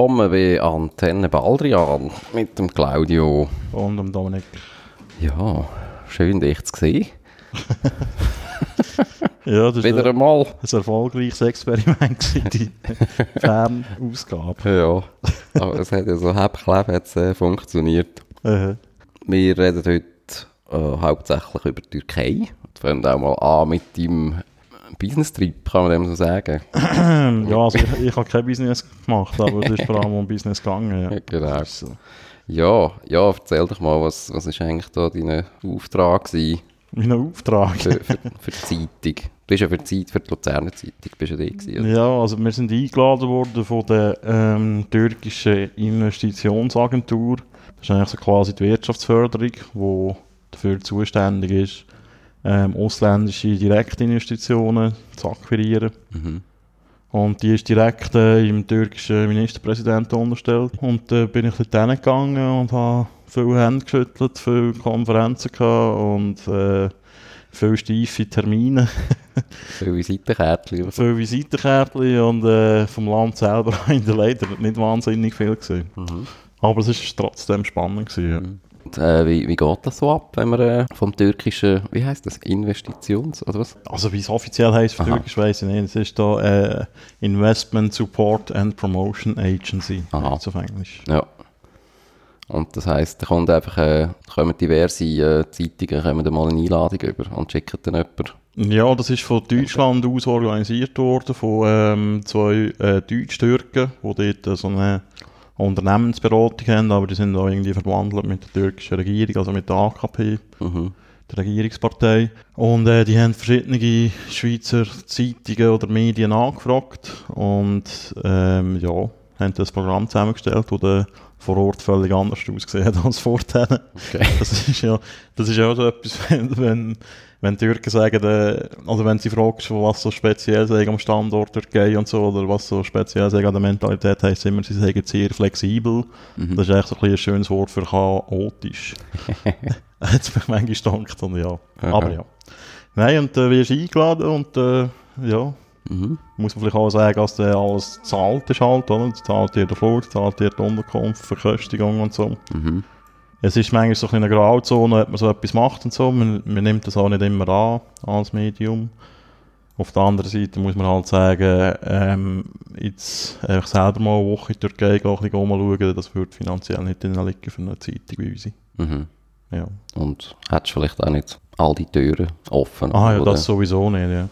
Willkommen bei Antenne Baldrian mit dem Claudio. Und dem Dominik. Ja, schön dich zu sehen. Ja, das Wieder war einmal. ein erfolgreiches Experiment, gewesen, die Fernausgabe. Ja, aber es hat ja so halb jetzt äh, funktioniert. Äh, Wir reden heute äh, hauptsächlich über die Türkei. Und fangen auch mal an mit deinem Business-Trip, kann man dem so sagen. ja, also ich, ich habe kein Business gemacht, aber es ist vor allem um Business gegangen. Ja. Genau. So. Ja, ja, erzähl doch mal, was, was ist eigentlich da dein Auftrag gewesen Mein Auftrag. für, für, für die Zeitung? Du bist ja für die Zeit, für die Luzerner Zeitung, bist ja da gewesen, oder? Ja, also wir sind eingeladen worden von der ähm, türkischen Investitionsagentur. Das ist eigentlich so quasi die Wirtschaftsförderung, die dafür zuständig ist, ähm, ausländische Direktinvestitionen zu akquirieren. Mhm. Und die ist direkt äh, im türkischen Ministerpräsidenten unterstellt. Und da bin ich dort hingegangen und habe viele Hände geschüttelt, viele Konferenzen gehabt und äh, viele steife Termine, Viele Visitenkärtchen. viele Visitenkärtchen und äh, vom Land selber leider nicht wahnsinnig viel gesehen. Mhm. Aber es war trotzdem spannend. Gewesen, ja. Und, äh, wie, wie geht das so ab, wenn man äh, vom türkischen, wie heißt das, Investitions- oder was? Also wie es offiziell heisst für Aha. Türkisch weiss ich nicht. Es ist da äh, Investment Support and Promotion Agency. Aha. Auf Englisch. Ja. Und das heisst, da kommt einfach, äh, kommen diverse äh, Zeitungen, kommen da mal eine Einladung über und schicken dann jemanden. Ja, das ist von Deutschland aus organisiert worden, von ähm, zwei äh, Deutsch-Türken, die dort so eine Unternehmensberatung haben, aber die sind auch irgendwie verwandelt mit der türkischen Regierung, also mit der AKP, Mhm. der Regierungspartei. Und äh, die haben verschiedene Schweizer Zeitungen oder Medien angefragt und ähm, ja, haben das Programm zusammengestellt, das dann vor Ort völlig anders ausgesehen hat als vorher. Okay. Das ist ja, das ist ja auch so etwas, wenn, wenn, wenn Türken sagen, äh, also wenn sie fragst, was so speziell sei am Standort Türkei und so, oder was so speziell sei an der Mentalität, heisst immer, sie sagen sehr flexibel. Mhm. Das ist eigentlich so ein, ein schönes Wort für chaotisch. Hat mich manchmal gedacht, und ja. Aha. Aber ja. Nein, und äh, wirst eingeladen und äh, ja, Mhm. muss man vielleicht auch sagen, dass der alles zahlt ist halt, oder? Zahlt dir der Flug, zahlt dir die Unterkunft, Verköstigung und so. Mhm. Es ist manchmal so ein eine Grauzone, ob man so etwas macht und so. Man, man nimmt das auch nicht immer an als Medium. Auf der anderen Seite muss man halt sagen, ähm, jetzt einfach selber mal eine Woche in die Türkei gehen, ein bisschen rumschauen, das würde finanziell nicht liegen für eine Zeitung wie unsere. Mhm. Ja. Und hättest vielleicht auch nicht all die Türen offen, Ah ja, das du sowieso nicht, ja.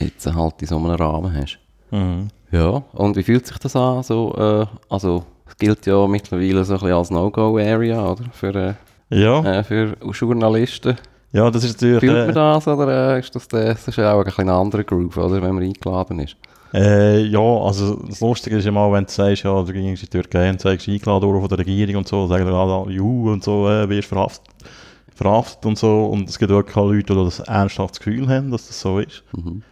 jetzt halt in so einem Rahmen hast. Mhm. Ja, und wie fühlt sich das an? So, äh, also, gilt ja mittlerweile so ein bisschen als No-Go-Area, oder? Für, äh, Ja, äh, für Journalisten. ja, das ist natürlich... Fühlt man äh, das, oder äh, ist das, der, das ist ja auch ein bisschen ein anderer Groove, oder? Wenn man eingeladen ist. Äh, ja, also das Lustige ist ja mal, wenn du sagst, ja, du gingst in die Türkei und sagst, eingeladen worden von der Regierung und so, sagen alle, juhu und so, äh, wirst verhaftet, verhaftet und so. Und es gibt wirklich Leute, die das ernsthaft das Gefühl haben, dass das so ist. Mhm.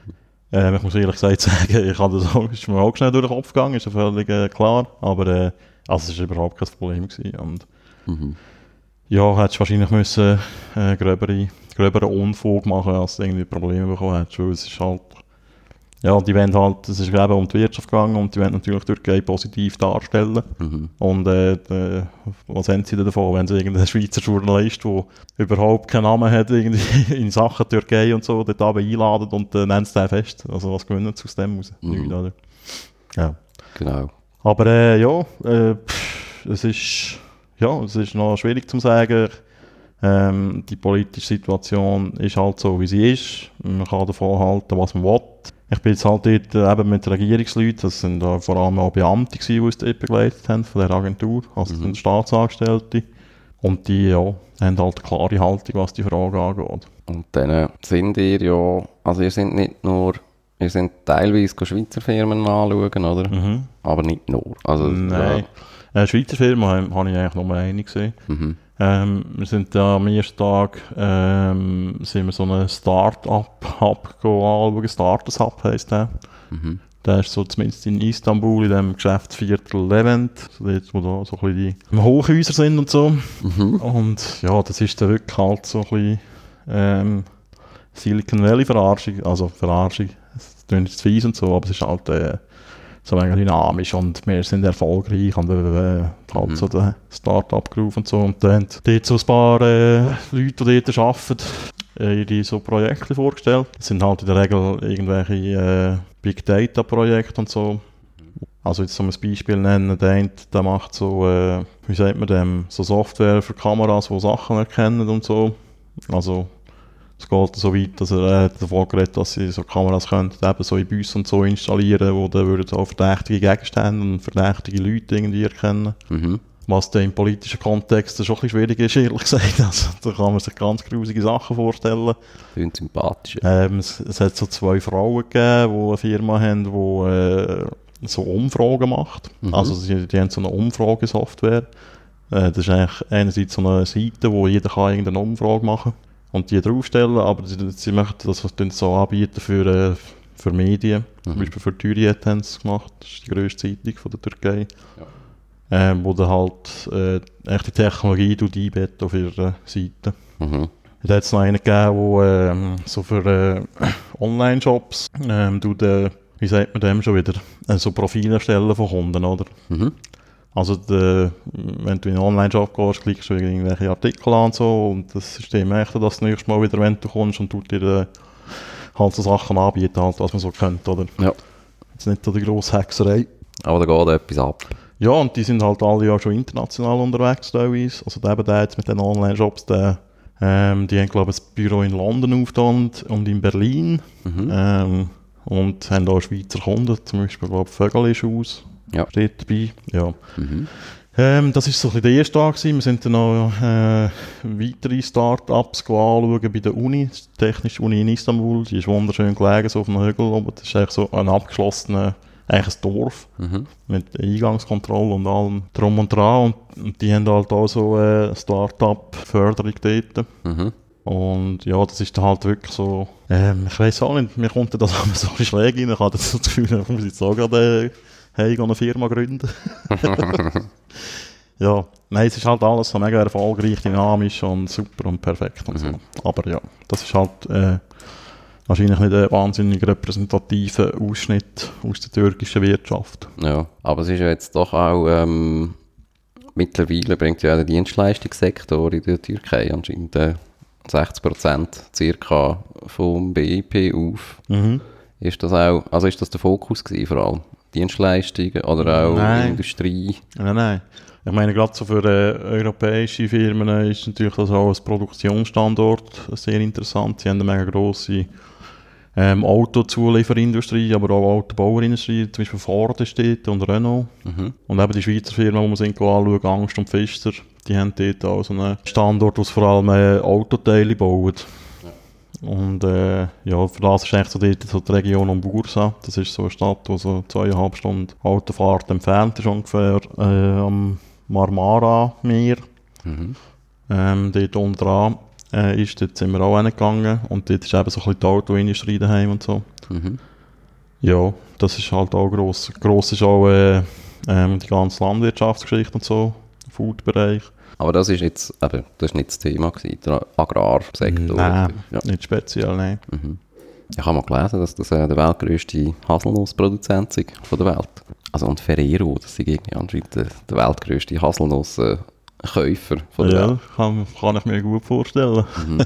Ähm, ich muss ehrlich gesagt sagen, ich habe das auch, ist mir auch schnell durch den Kopf gegangen, ist ja völlig äh, klar. Aber äh, also es war überhaupt kein Problem. Gewesen. Und Mhm. ja, hättest du wahrscheinlich müssen, äh, gröbere, gröberen Unfug machen, als du irgendwie Probleme bekommen hättest. Weil es ist halt, ja, die wollen halt, es ist eben um die Wirtschaft gegangen und die wollen natürlich die Türkei positiv darstellen. Mhm. Und äh, de, was haben sie denn davon, wenn sie irgendeinen Schweizer Journalist, der überhaupt keinen Namen hat, irgendwie in Sachen Türkei und so, dort einladen und äh, nennt es den fest. Also was gewinnen sie aus dem raus? Mhm. Nichts, oder? Ja. Genau. Aber äh, ja, äh, pff, es ist ja, es ist noch schwierig zu sagen. Ähm, die politische Situation ist halt so, wie sie ist. Man kann davon halten, was man will. Ich bin jetzt halt dort äh, eben mit Regierungsleuten, das sind äh, vor allem auch Beamte gewesen, die uns dort begleitet haben, von der Agentur, also Mhm. Staatsangestellte. Und die, ja, haben halt eine klare Haltung, was die Frage angeht. Und dann äh, sind ihr ja, also ihr sind nicht nur, ihr sind teilweise Schweizer Firmen anschauen, oder? Mhm. Aber nicht nur. Also, Nein. Äh, Schweizer Firma habe ich eigentlich nur eine gesehen. Ja, mhm. Ähm, wir sind da am ersten Tag ähm, sind wir so einen Start-up-Hub anschauen. Starters-Hub heisst der. Mhm. Der ist so zumindest in Istanbul, in dem Geschäftsviertel Levent, so dort, wo da so ein bisschen die Hochhäuser sind und so. Mhm. Und ja, das ist dann wirklich halt so ein bisschen ähm, Silicon Valley Verarschung, also Verarschung, klingt jetzt fies und so, aber es ist halt äh, so mega dynamisch und wir sind erfolgreich und äh, halt Mhm. so den Start-up Groove und so. Und dann haben dort so ein paar äh, Leute, die dort arbeiten, äh, ihre so Projekte vorgestellt. Das sind halt in der Regel irgendwelche äh, Big Data Projekte und so. Also jetzt um ein Beispiel nennen, der eine, der macht so, äh, wie sagt man dem, so Software für Kameras, die Sachen erkennen und so. Also es geht so weit, dass er äh, davon geredet dass sie so Kameras können, eben so in Bussen und so installieren, wo dann würden so verdächtige Gegenstände und verdächtige Leute irgendwie erkennen. Mhm. Was dann im politischen Kontext schon ein bisschen schwierig ist, ehrlich gesagt. Also, da kann man sich ganz grusige Sachen vorstellen. Klingt sympathisch. Ähm, es, es hat so zwei Frauen gegeben, die eine Firma haben, die äh, so Umfragen macht. Mhm. Also sie, die haben so eine Umfragesoftware. Äh, das ist eigentlich einerseits so eine Seite, wo jeder kann irgendeine Umfrage machen und die draufstellen, aber sie, sie möchten das so anbieten für, äh, für Medien. Zum Mhm. Beispiel für die Hürriyet haben sie es gemacht. Das ist die grösste Zeitung von der Türkei. Ja. Ähm, wo dann halt äh, echt die Technologie einbettet auf ihrer Seite. Mhm. Da hat es noch einen gegeben, der ähm, so für äh, Online-Shops ähm, äh, wie sagt man dem schon wieder, äh, so Profile erstellen von Kunden, oder? Mhm. Also de, wenn du in einen Online-Shop gehst, klickst du irgendwelche Artikel an und so und das System dann das nächste Mal wieder, wenn du kommst und tut dir äh, halt so Sachen anbieten, halt, was man so kennt, oder? Ja. Jetzt nicht so die grosse Hexerei. Aber da geht etwas ab. Ja, und die sind halt alle ja schon international unterwegs teilweise. Also eben der jetzt mit den Online-Shops, der, ähm, die haben glaube ich ein Büro in London aufgetan und, und in Berlin. Mhm. Ähm, und haben auch Schweizer Kunden, zum Beispiel glaube ich Vögel ist aus, Ja. steht dabei. Ja. Mhm. Ähm, das ist so ein bisschen der erste Tag gewesen. Wir sind dann noch äh, weitere Start-ups anschauen bei der Uni, die Technische Uni in Istanbul. Die ist wunderschön gelegen, so auf einem Hügel oben. Das ist eigentlich so ein abgeschlossenes, eigentlich ein Dorf Mhm. mit Eingangskontrolle und allem drum und dran. Und, und die haben halt auch so äh, Start-up-Förderung dort. Mhm. Und ja, das ist dann halt wirklich so, ähm, ich weiß auch nicht, mir kommt das immer so schräg rein. Ich so das Gefühl, ich muss jetzt auch gerade äh, hey, ich gehe eine Firma gründen. ja, nein, es ist halt alles so mega erfolgreich, dynamisch und super und perfekt und so. Mhm. Aber ja, das ist halt äh, wahrscheinlich nicht ein wahnsinnig repräsentativer Ausschnitt aus der türkischen Wirtschaft. Ja, aber es ist ja jetzt doch auch, ähm, mittlerweile bringt ja der Dienstleistungssektor in der Türkei anscheinend äh, 60% circa vom BIP auf. Mhm. Ist das auch, also ist das der Fokus gewesen, vor allem? Dienstleistungen oder auch Nein. Industrie? Nein, nein. Ich meine, gerade so für äh, europäische Firmen ist natürlich das auch als Produktionsstandort sehr interessant. Sie haben eine mega grosse ähm, Autozulieferindustrie, aber auch Autobauerindustrie, zum Beispiel Ford steht und Renault. Mhm. Und eben die Schweizer Firmen, die wir sind anschauen, Angst und Pfister, die haben dort auch so einen Standort, wo sie vor allem äh, Autoteile bauen. Und äh, ja, für das ist eigentlich so, dort so die Region um Bursa. Das ist so eine Stadt, die so zweieinhalb Stunden Autofahrt entfernt ist ungefähr äh, am Marmara-Meer. Mhm. Ähm, dort unten dran äh, ist, dort sind wir auch hingegangen. Und dort ist eben so ein bisschen die Autoindustrie daheim und so. Mhm. Ja, das ist halt auch gross. Gross ist auch äh, ähm, die ganze Landwirtschaftsgeschichte und so, Food-Bereich. Aber das ist jetzt, eben, das ist nicht das Thema gewesen, der Agrarsektor. Nein, Ja. nicht speziell, nein. Mhm. Ich habe mal gelesen, dass das äh, der weltgrößte Haselnussproduzent ist von der Welt. Also und Ferrero, das ist irgendwie anscheinend der, der weltgrößte Haselnusskäufer von der Ja, Welt. kann, kann ich mir gut vorstellen. Mhm.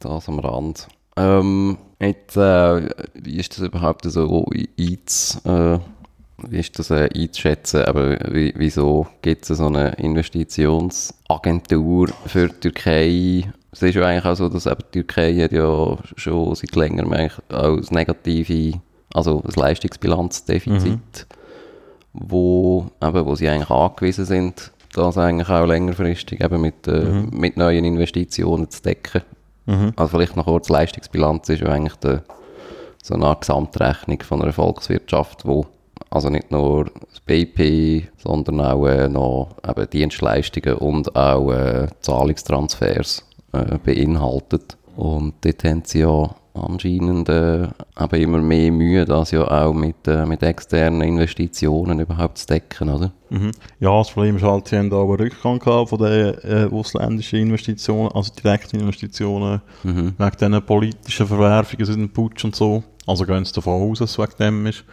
Das am Rand. Ähm, jetzt, äh, wie ist das überhaupt so einz, äh, wie ist das äh, einzuschätzen? Aber wie, wieso gibt es so eine Investitionsagentur für die Türkei? Es ist ja eigentlich auch so, dass eben die Türkei hat ja schon seit längerem eigentlich auch das negative, also das Leistungsbilanzdefizit, wo, eben, wo sie eigentlich angewiesen sind, das eigentlich auch längerfristig eben mit, äh, mit neuen Investitionen zu decken. Mhm. Also vielleicht noch kurz, Leistungsbilanz ist ja eigentlich der, so eine Art Gesamtrechnung von einer Volkswirtschaft, wo also nicht nur das BIP, sondern auch äh, noch eben Dienstleistungen und auch äh, Zahlungstransfers äh, beinhaltet. Und dort haben sie ja anscheinend äh, eben immer mehr Mühe, das ja auch mit, äh, mit externen Investitionen überhaupt zu decken, oder? Mhm. Ja, das Problem ist halt, sie haben da auch einen Rückgang gehabt von den äh, ausländischen Investitionen, also direkten Investitionen, Mhm. wegen diesen politischen Verwerfungen, seit dem Putsch und so. Also gehen sie davon aus, dass es wegen dem ist.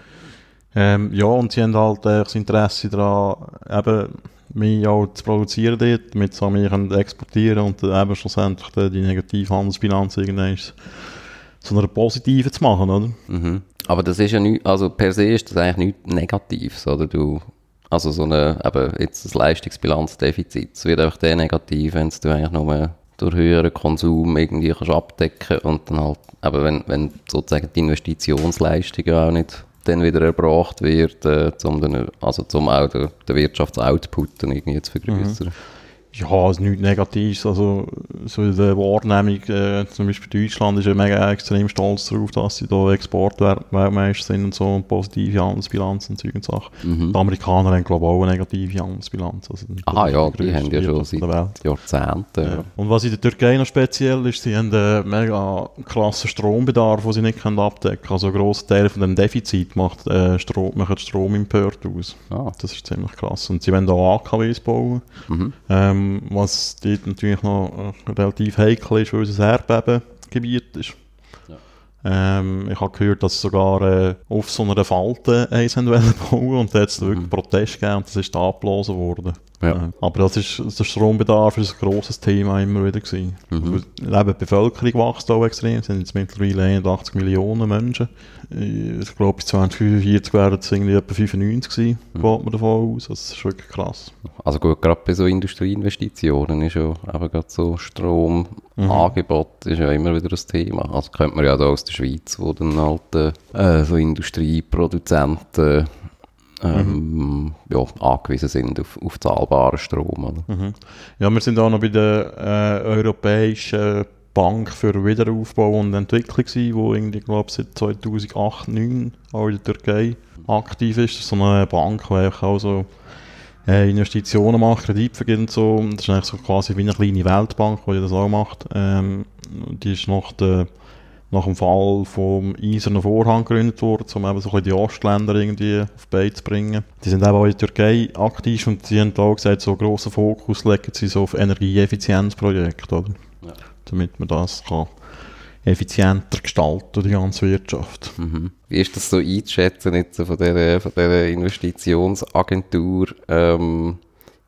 Ähm, ja, und sie haben halt äh, das Interesse daran, eben mehr auch zu produzieren dort, damit sie mehr können exportieren und äh, eben schlussendlich die, negative Handelsbilanz irgendwann zu einer positiven zu machen, oder? Mhm. Aber das ist ja nicht, also per se ist das eigentlich nichts Negatives, oder? Du, also so eine, eben jetzt das Leistungsbilanzdefizit, es wird einfach der negativ, wenn du eigentlich nur durch höheren Konsum irgendwie kannst abdecken und dann halt, eben wenn, wenn sozusagen die Investitionsleistung auch nicht dann wieder erbracht wird, äh, um dann, also auch den, den Wirtschaftsoutput irgendwie zu vergrößern. Mhm. Ja, also nichts Negatives. Also, so in der Wahrnehmung, äh, zum Beispiel Deutschland ist ja mega extrem stolz darauf, dass sie da Exportweltmeister sind und so und positive Handelsbilanz und solche Sachen. Mhm. Die Amerikaner haben, glaube ich, auch eine negative Handelsbilanz. Also, ah ja, die haben ja schon seit Jahrzehnten. Ja. Und was in der Türkei noch speziell ist, sie haben einen mega krassen Strombedarf, den sie nicht können abdecken können. Also ein grosser Teil von dem Defizit macht äh, Strom, macht Stromimport aus. Ah. Das ist ziemlich krass. Und sie wollen da AKWs bauen. Mhm. Ähm, ähm, was dort natürlich noch äh, relativ heikel ist, weil es ein Erdbebengebiet ist. Ähm, ich habe gehört, dass sie sogar äh, auf so einer Falte eins bauen und da hat es mhm. wirklich Protest gegeben und das ist abgelesen worden. Ja. Äh, aber das ist, der Strombedarf ist ein grosses Thema immer wieder gewesen. Mhm. Also, die Bevölkerung wächst auch extrem, es sind jetzt mittlerweile 81 Millionen Menschen. Ich glaube, bis 2045 werden es irgendwie etwa 95 sein, mhm. geht man davon aus. Das ist wirklich krass. Also gut, gerade bei so Industrieinvestitionen ist ja eben gerade so Stromangebot mhm. ist ja immer wieder ein Thema. Also kennt man ja da aus der Schweiz, wo dann halt äh, so Industrieproduzenten ähm, mhm. ja, angewiesen sind auf, auf zahlbaren Strom. Mhm. Ja, wir sind auch noch bei der äh, europäischen Bank für Wiederaufbau und Entwicklung gewesen, wo irgendwie, glaube seit 2008, 2009 auch in der Türkei aktiv ist. Das ist so eine Bank, die auch so äh, Investitionen macht, Kredit vergibt und so. Das ist eigentlich so quasi wie eine kleine Weltbank, die das auch macht. Ähm, die ist noch der nach dem Fall vom Eisernen Vorhang gegründet worden, um eben so ein die Ostländer irgendwie auf Bein zu bringen. Die sind eben auch in der Türkei aktiv und sie haben auch gesagt, so grossen Fokus legen sie so auf Energieeffizienzprojekte, oder? Ja. Damit man das kann effizienter gestalten, die ganze Wirtschaft. Mhm. Wie ist das so einzuschätzen jetzt von dieser, von dieser Investitionsagentur ähm,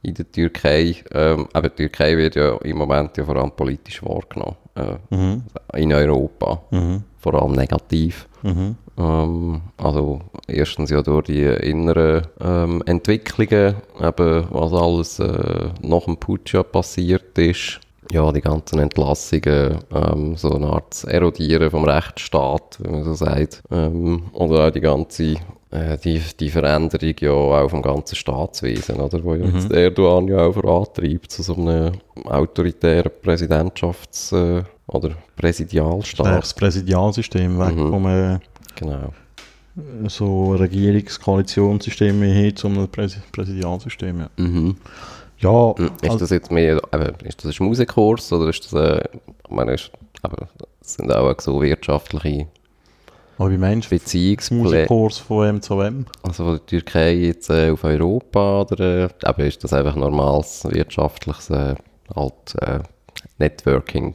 in der Türkei? Ähm, aber die Türkei wird ja im Moment ja vor allem politisch wahrgenommen äh, mhm. in Europa. Mhm. Vor allem negativ. Mhm. Ähm, also erstens ja durch die inneren ähm, Entwicklungen, eben was alles äh, nach dem Putsch passiert ist. Ja, die ganzen Entlassungen, ähm, so eine Art Erodieren vom Rechtsstaat, wenn man so sagt. Ähm, oder auch die ganze äh, die, die Veränderung ja auch vom ganzen Staatswesen, oder, wo mhm. jetzt Erdogan ja auch vorantreibt zu so einem autoritären Präsidentschafts- äh, oder Präsidialstaat. Das Präsidialsystem weg mhm. vom äh, genau. so Regierungskoalitionssystem hin zu einem Präs Präsidialsystem. Ja. Mhm. Ja, hm, ist also, das jetzt mehr, ist das ein Musikkurs oder ist das, äh, ich meine, ist, aber sind auch so wirtschaftliche aber wie meinst du Beziehungskurs von wem zu wem? Also von der Türkei jetzt äh, auf Europa oder äh, ist das einfach normales wirtschaftliches äh, halt, äh, Networking?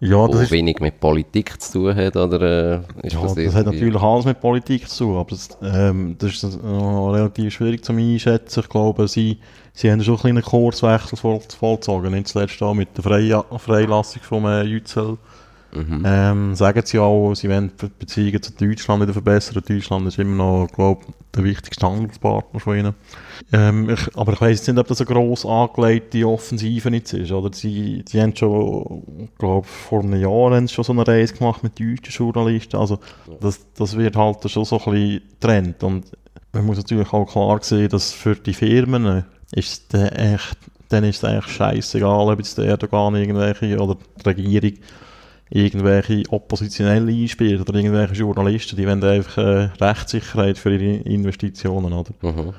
Ja, das wenig mit Politik zu tun hat, oder äh, ist ja, das, das hat natürlich alles mit Politik zu tun, aber das, ähm, das ist noch relativ schwierig zu einschätzen. Ich glaube, sie, sie haben schon einen kleinen Kurswechsel vollzogen, nicht zuletzt auch mit der Freilassung von äh, Yücel Mhm. Ähm, sagen sie auch, sie wollen die Beziehungen zu Deutschland wieder verbessern. Deutschland ist immer noch, glaube der wichtigste Handelspartner von ihnen. Ähm, ich, aber ich weiß nicht, ob das eine gross angelegte Offensive jetzt ist. Oder sie, sie haben schon, glaube vor einem Jahr haben schon so eine Reise gemacht mit deutschen Journalisten. Also das, das wird halt schon so ein bisschen Trend. Und man muss natürlich auch klar sehen, dass für die Firmen ist es echt, dann ist es eigentlich scheißegal, ob jetzt der Erdogan irgendwelche oder die Regierung irgendwelche Oppositionelle einspielen oder irgendwelche Journalisten, die wollen einfach äh, Rechtssicherheit für ihre Investitionen, oder? Mhm.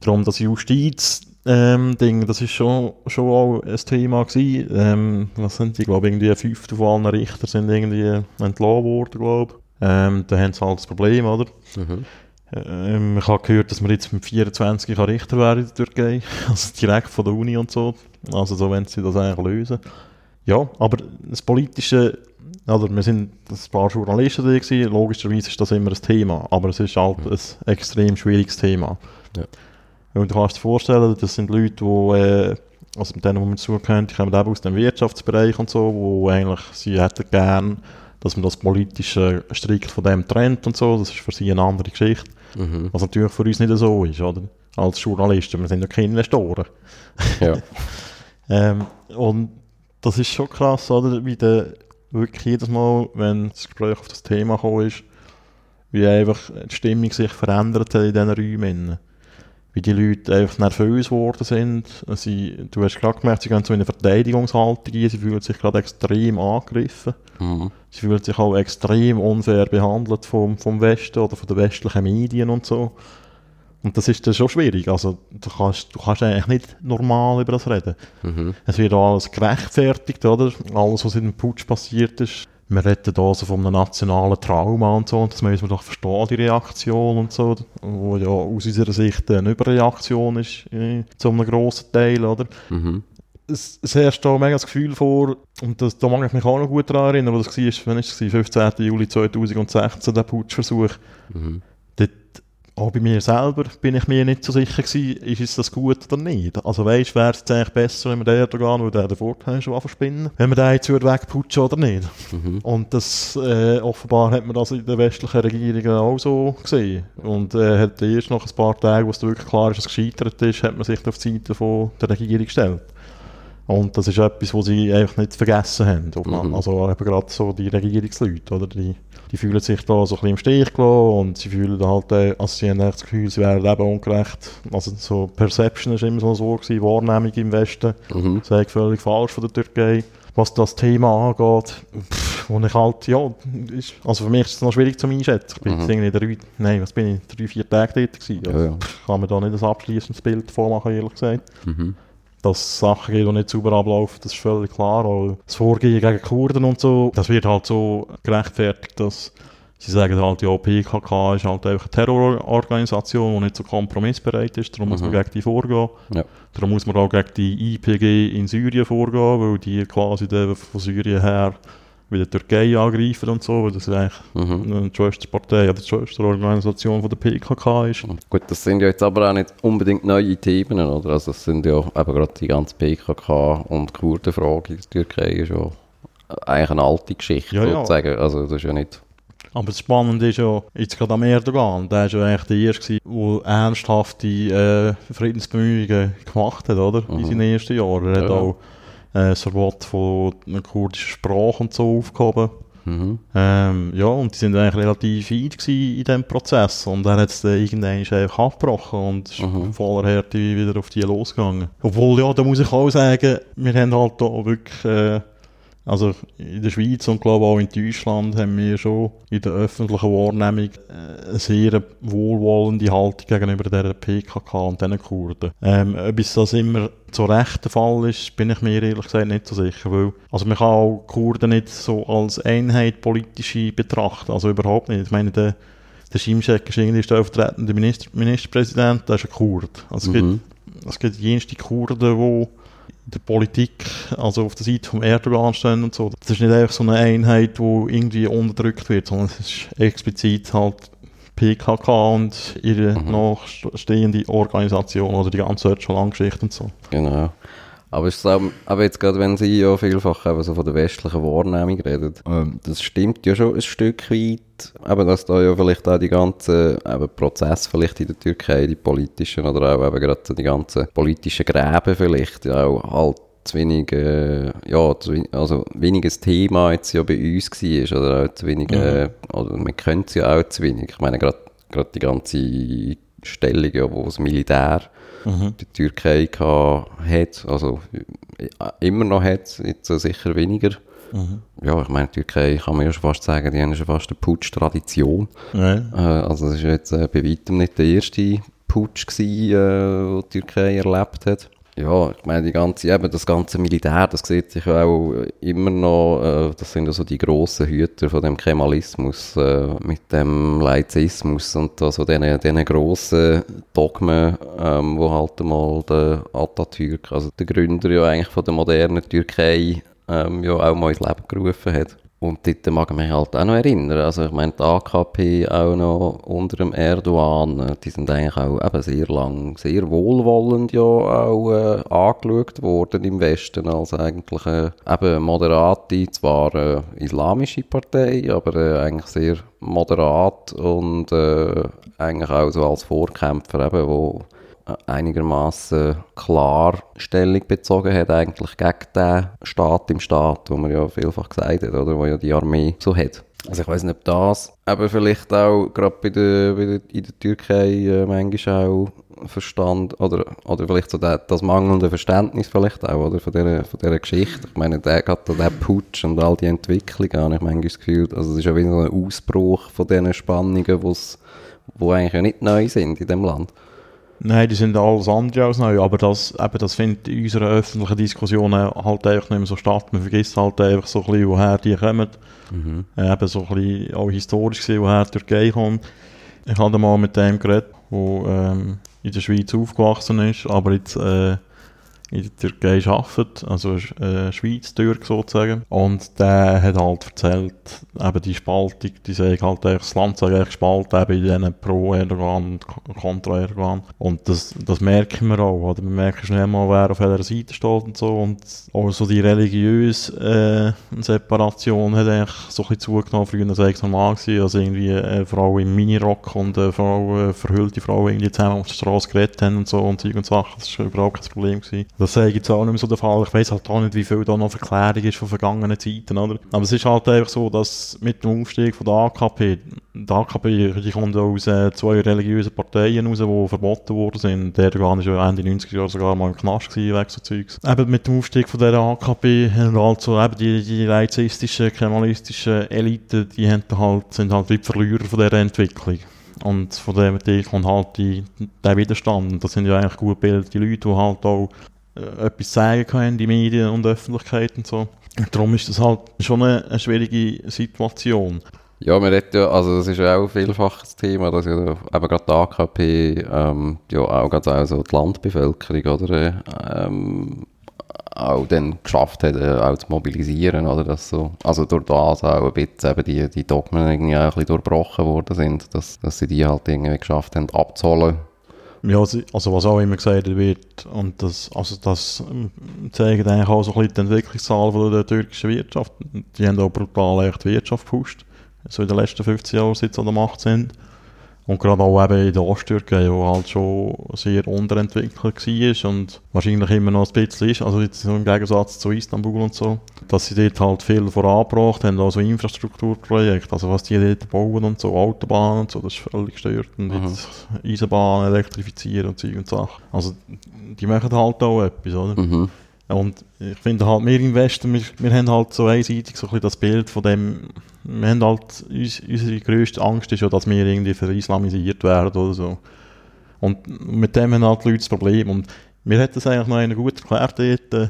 Darum das Justiz ähm, das ist schon, schon auch ein Thema gewesen. Ähm, was sind die, glaube irgendwie ein Fünftel von allen Richter sind irgendwie entlassen worden, glaube ähm, Da haben sie halt das Problem, oder? Mhm. Ähm, ich habe gehört, dass man jetzt mit 24 Richter wäre in der Türkei, also direkt von der Uni und so. Also so wenn sie das eigentlich lösen. Ja, aber das politische also wir sind ein paar Journalisten da gewesen, logischerweise ist das immer ein Thema, aber es ist halt ein extrem schwieriges Thema. Ja. Und du kannst dir vorstellen, das sind Leute, die, äh, also mit denen, die wir zugehören, die kommen eben aus dem Wirtschaftsbereich und so, wo eigentlich sie hätten gern, dass man das politische strikt von dem trennt und so, das ist für sie eine andere Geschichte. Mhm. Was natürlich für uns nicht so ist, oder? Als Journalisten, wir sind ja keine Investoren. Ja. Ähm, und das ist schon krass, oder? Wie der wirklich jedes Mal, wenn das Gespräch auf das Thema gekommen ist, wie einfach die Stimmung sich verändert hat in diesen Räumen. Wie die Leute einfach nervös geworden sind. Sie, du hast gerade gemerkt, sie gehen so in eine Verteidigungshaltung ein, sie fühlen sich gerade extrem angegriffen. Mhm. Sie fühlen sich auch extrem unfair behandelt vom, vom Westen oder von den westlichen Medien und so. Und das ist dann schon schwierig. Also, du kannst, du kannst eigentlich nicht normal über das reden. Mhm. Es wird alles gerechtfertigt, oder? Alles, was in dem Putsch passiert ist. Wir reden da so von einem nationalen Trauma und so, und das müssen wir doch verstehen, die Reaktion und so, wo ja aus unserer Sicht eine Überreaktion ist, äh, zu einem grossen Teil, oder? Mhm. es, es herrscht da mega das Gefühl vor, und das, da mag ich mich auch noch gut daran erinnern, wo das war, ist es, 15. Juli 2016, der Putschversuch. Mhm. Auch bei mir selber bin ich mir nicht so sicher gewesen, ist es das gut oder nicht. Also weißt, wäre es eigentlich besser, wenn wir den Erdogan, weil der den Vorteil schon anverspinnen, wenn wir den jetzt wegputschen oder nicht. Mhm. Und das, äh, offenbar hat man das in den westlichen Regierungen auch so gesehen. Und äh, hat erst nach ein paar Tagen, wo es wirklich klar ist, dass es gescheitert ist, hat man sich auf die Seite von der Regierung gestellt. Und das ist etwas, was sie einfach nicht vergessen haben. Mhm. Also eben gerade so die Regierungsleute, oder? Die, die fühlen sich da so ein bisschen im Stich gelassen und sie fühlen halt, äh, also sie haben das Gefühl, sie wären eben ungerecht. Also so Perception ist immer so so gewesen, Wahrnehmung im Westen. Mhm. Das ist völlig falsch von der Türkei. Was das Thema angeht, pff, wo ich halt, ja, ist, also für mich ist es noch schwierig zu einschätzen. Ich bin Mhm. jetzt irgendwie drei, nein, was bin ich, drei, vier Tage dort gewesen. Ja, Also, ja. pff, kann mir da nicht ein abschließendes Bild vormachen, ehrlich gesagt. Mhm. Dass es Sachen gibt, die nicht sauber ablaufen, das ist völlig klar. Auch das Vorgehen gegen Kurden und so, das wird halt so gerechtfertigt, dass sie sagen halt, ja, PKK ist halt einfach eine Terrororganisation, die nicht so kompromissbereit ist, darum muss man Mhm. gegen die vorgehen. Ja. Darum muss man auch gegen die IPG in Syrien vorgehen, weil die quasi von Syrien her wieder die Türkei angreifen und so, weil das eigentlich Mhm. die Schwesterpartei oder die Schwesterorganisation von der PKK ist. Gut, das sind ja jetzt aber auch nicht unbedingt neue Themen, oder? Also es sind ja eben gerade die ganze PKK und Kurdenfrage in der Türkei ist ja eigentlich eine alte Geschichte, Ja, ja. sozusagen. Also das ist ja nicht... Aber das Spannende ist ja, jetzt gerade am Erdogan, der war ja eigentlich der Erste, der ernsthafte äh, Friedensbemühungen gemacht hat, oder? In Mhm. seinen ersten Jahren. Er hat Ja. auch äh, das Verbot von der kurdischen Sprache und so aufgehoben. Mhm. Ähm, ja, und die sind eigentlich relativ weit in diesem Prozess. Und er hat es dann irgendwann einfach abgebrochen und ist Mhm. voller Härte wieder auf die losgegangen. Obwohl, ja, da muss ich auch sagen, wir haben halt da wirklich, äh, also in der Schweiz und glaube auch in Deutschland haben wir schon in der öffentlichen Wahrnehmung äh, eine sehr wohlwollende Haltung gegenüber der PKK und diesen Kurden. Ähm, ob es das immer zu Recht der Fall ist, bin ich mir ehrlich gesagt nicht so sicher, weil also man kann auch Kurden nicht so als Einheit politische betrachten, also überhaupt nicht. Ich meine, der, der Schimschek ist irgendwie stellvertretender Minister, Ministerpräsident, der ist ein Kurd. Also es Mhm. gibt, es gibt jenste Kurden, die der Politik, also auf der Seite vom Erdogan stehen und so. Das ist nicht einfach so eine Einheit, die irgendwie unterdrückt wird, sondern es ist explizit halt PKK und ihre Mhm. nachstehende Organisation oder die ganze Öcalan-Geschichte und so. Genau. Aber, ist aber jetzt gerade, wenn Sie ja vielfach eben so von der westlichen Wahrnehmung reden, ähm, das stimmt ja schon ein Stück weit, eben, dass da ja vielleicht auch die ganzen eben Prozesse vielleicht in der Türkei, die politischen oder auch eben gerade die ganzen politischen Gräben vielleicht ja auch halt zu wenig, äh, ja, zu also weniges Thema jetzt ja bei uns war oder auch zu wenig, äh, oder man könnte es ja auch zu wenig. Ich meine, gerade gerade die ganze Stellung, ja, wo das Militär die Türkei hat, also äh, immer noch hat, jetzt äh, sicher weniger. Ja, ich meine, die Türkei kann man ja schon fast sagen, die haben schon fast eine Putsch-Tradition. Äh, also das ist jetzt bei weitem nicht der erste Putsch gewesen, den die Türkei erlebt hat. Ja, ich meine, die ganze, eben das ganze Militär, das sieht sich ja auch immer noch, äh, das sind ja so die grossen Hüter von dem Kemalismus, äh, mit dem Laizismus und also diesen, diesen grossen Dogmen, ähm, wo halt mal der Atatürk, also der Gründer ja eigentlich von der modernen Türkei, ähm, ja auch mal ins Leben gerufen hat. Und dort mag ich mich halt auch noch erinnern. Also ich meine, die AKP auch noch unter dem Erdogan, äh, die sind eigentlich auch eben sehr lang, sehr wohlwollend ja auch äh, angeschaut worden im Westen als eigentlich äh, eben moderate, zwar äh, islamische Partei, aber äh, eigentlich sehr moderat und äh, eigentlich auch so als Vorkämpfer eben, wo einigermaßen klar Stellung bezogen hat eigentlich gegen den Staat im Staat, wo man ja vielfach gesagt hat, oder wo ja die Armee so hat. Also ich weiß nicht, ob das aber vielleicht auch gerade bei der, bei der, in der Türkei äh, manchmal auch Verstand oder, oder vielleicht so der, das mangelnde Verständnis vielleicht auch oder, von, dieser, von dieser Geschichte. Ich meine, der hat der Putsch und all die Entwicklungen, habe ich manchmal das Gefühl, also es ist ja wie so ein Ausbruch von diesen Spannungen, die eigentlich ja nicht neu sind in dem Land. Nein, die sind alles andere als neu, aber das, eben, das findet in unserer öffentlichen Diskussion halt einfach nicht mehr so statt. Man vergisst halt einfach so ein bisschen, woher die kommen. Mhm. Äh, eben so ein bisschen auch historisch gesehen, woher die Türkei kommt. Ich hatte mal mit dem geredet, der ähm, in der Schweiz aufgewachsen ist, aber jetzt äh, in der Türkei arbeitet, also äh, Schweiz-Türk sozusagen. Und der hat halt erzählt, eben die Spaltung, die sagen halt das Land sei eigentlich gespalten, eben in diesen Pro-Erdogan und Contra-Erdogan. Und das, das merken wir auch, oder? Wir merken schnell mal, wer auf welcher Seite steht und so. Und auch so die religiöse äh, Separation hat eigentlich so ein bisschen zugenommen. Früher sei es normal gewesen, also irgendwie eine Frau im Minirock und eine Frau, eine verhüllte Frau irgendwie zusammen auf der Straße geredet haben und so und und Sachen. Das war überhaupt kein Problem gewesen. Das sage ich jetzt auch nicht mehr so der Fall. Ich weiß halt auch nicht, wie viel da noch Verklärung ist von vergangenen Zeiten, oder? Aber es ist halt einfach so, dass mit dem Aufstieg von der AKP, die AKP, die kommt aus äh, zwei religiösen Parteien raus, die verboten worden sind. Der Erdogan war ja Ende 90er Jahre sogar mal im Knast gewesen, wegen so Zeugs. Eben mit dem Aufstieg von der AKP haben halt so eben die, die laizistischen, kemalistischen Eliten, die haben halt, sind halt die Verlierer von dieser Entwicklung. Und von dem kommt halt die, der Widerstand. Das sind ja eigentlich gut gebildete Leute, die halt auch etwas sagen können in die Medien und Öffentlichkeit und so. Darum ist das halt schon eine, eine schwierige Situation. Ja, man redet ja, also das ist ja auch ein vielfaches Thema, dass ja eben gerade die AKP ähm, ja auch gerade auch die Landbevölkerung oder ähm, auch dann geschafft hat, äh, auch zu mobilisieren, oder dass so, also durch das auch ein bisschen eben die, die Dogmen irgendwie auch ein bisschen durchbrochen worden sind, dass, dass sie die halt irgendwie geschafft haben abzuholen ja, also was auch immer gesagt wird, und das, also das ähm, zeigt eigentlich auch so ein bisschen die Entwicklungszahl der türkischen Wirtschaft. Die haben auch brutal echt Wirtschaft gepusht, so in den letzten 15 Jahren, seit sie an der Macht sind. Und gerade auch eben in der Osttürkei, wo halt schon sehr unterentwickelt war und wahrscheinlich immer noch ein bisschen ist, also jetzt im Gegensatz zu Istanbul und so, dass sie dort halt viel vorangebracht haben, also Infrastrukturprojekte, also was die dort bauen und so, Autobahnen und so, das ist völlig gestört. Und mhm. jetzt Eisenbahnen elektrifizieren und Zeug und Sachen. Also die machen halt auch etwas, oder? Mhm. Und ich finde halt, wir im Westen, wir, wir haben halt so einseitig so ein das Bild von dem, wir haben halt, uns, unsere grösste Angst ist ja, dass wir irgendwie verislamisiert werden oder so. Und mit dem haben halt die Leute das Problem. Und mir hat das eigentlich noch einer gut erklärt dort, äh,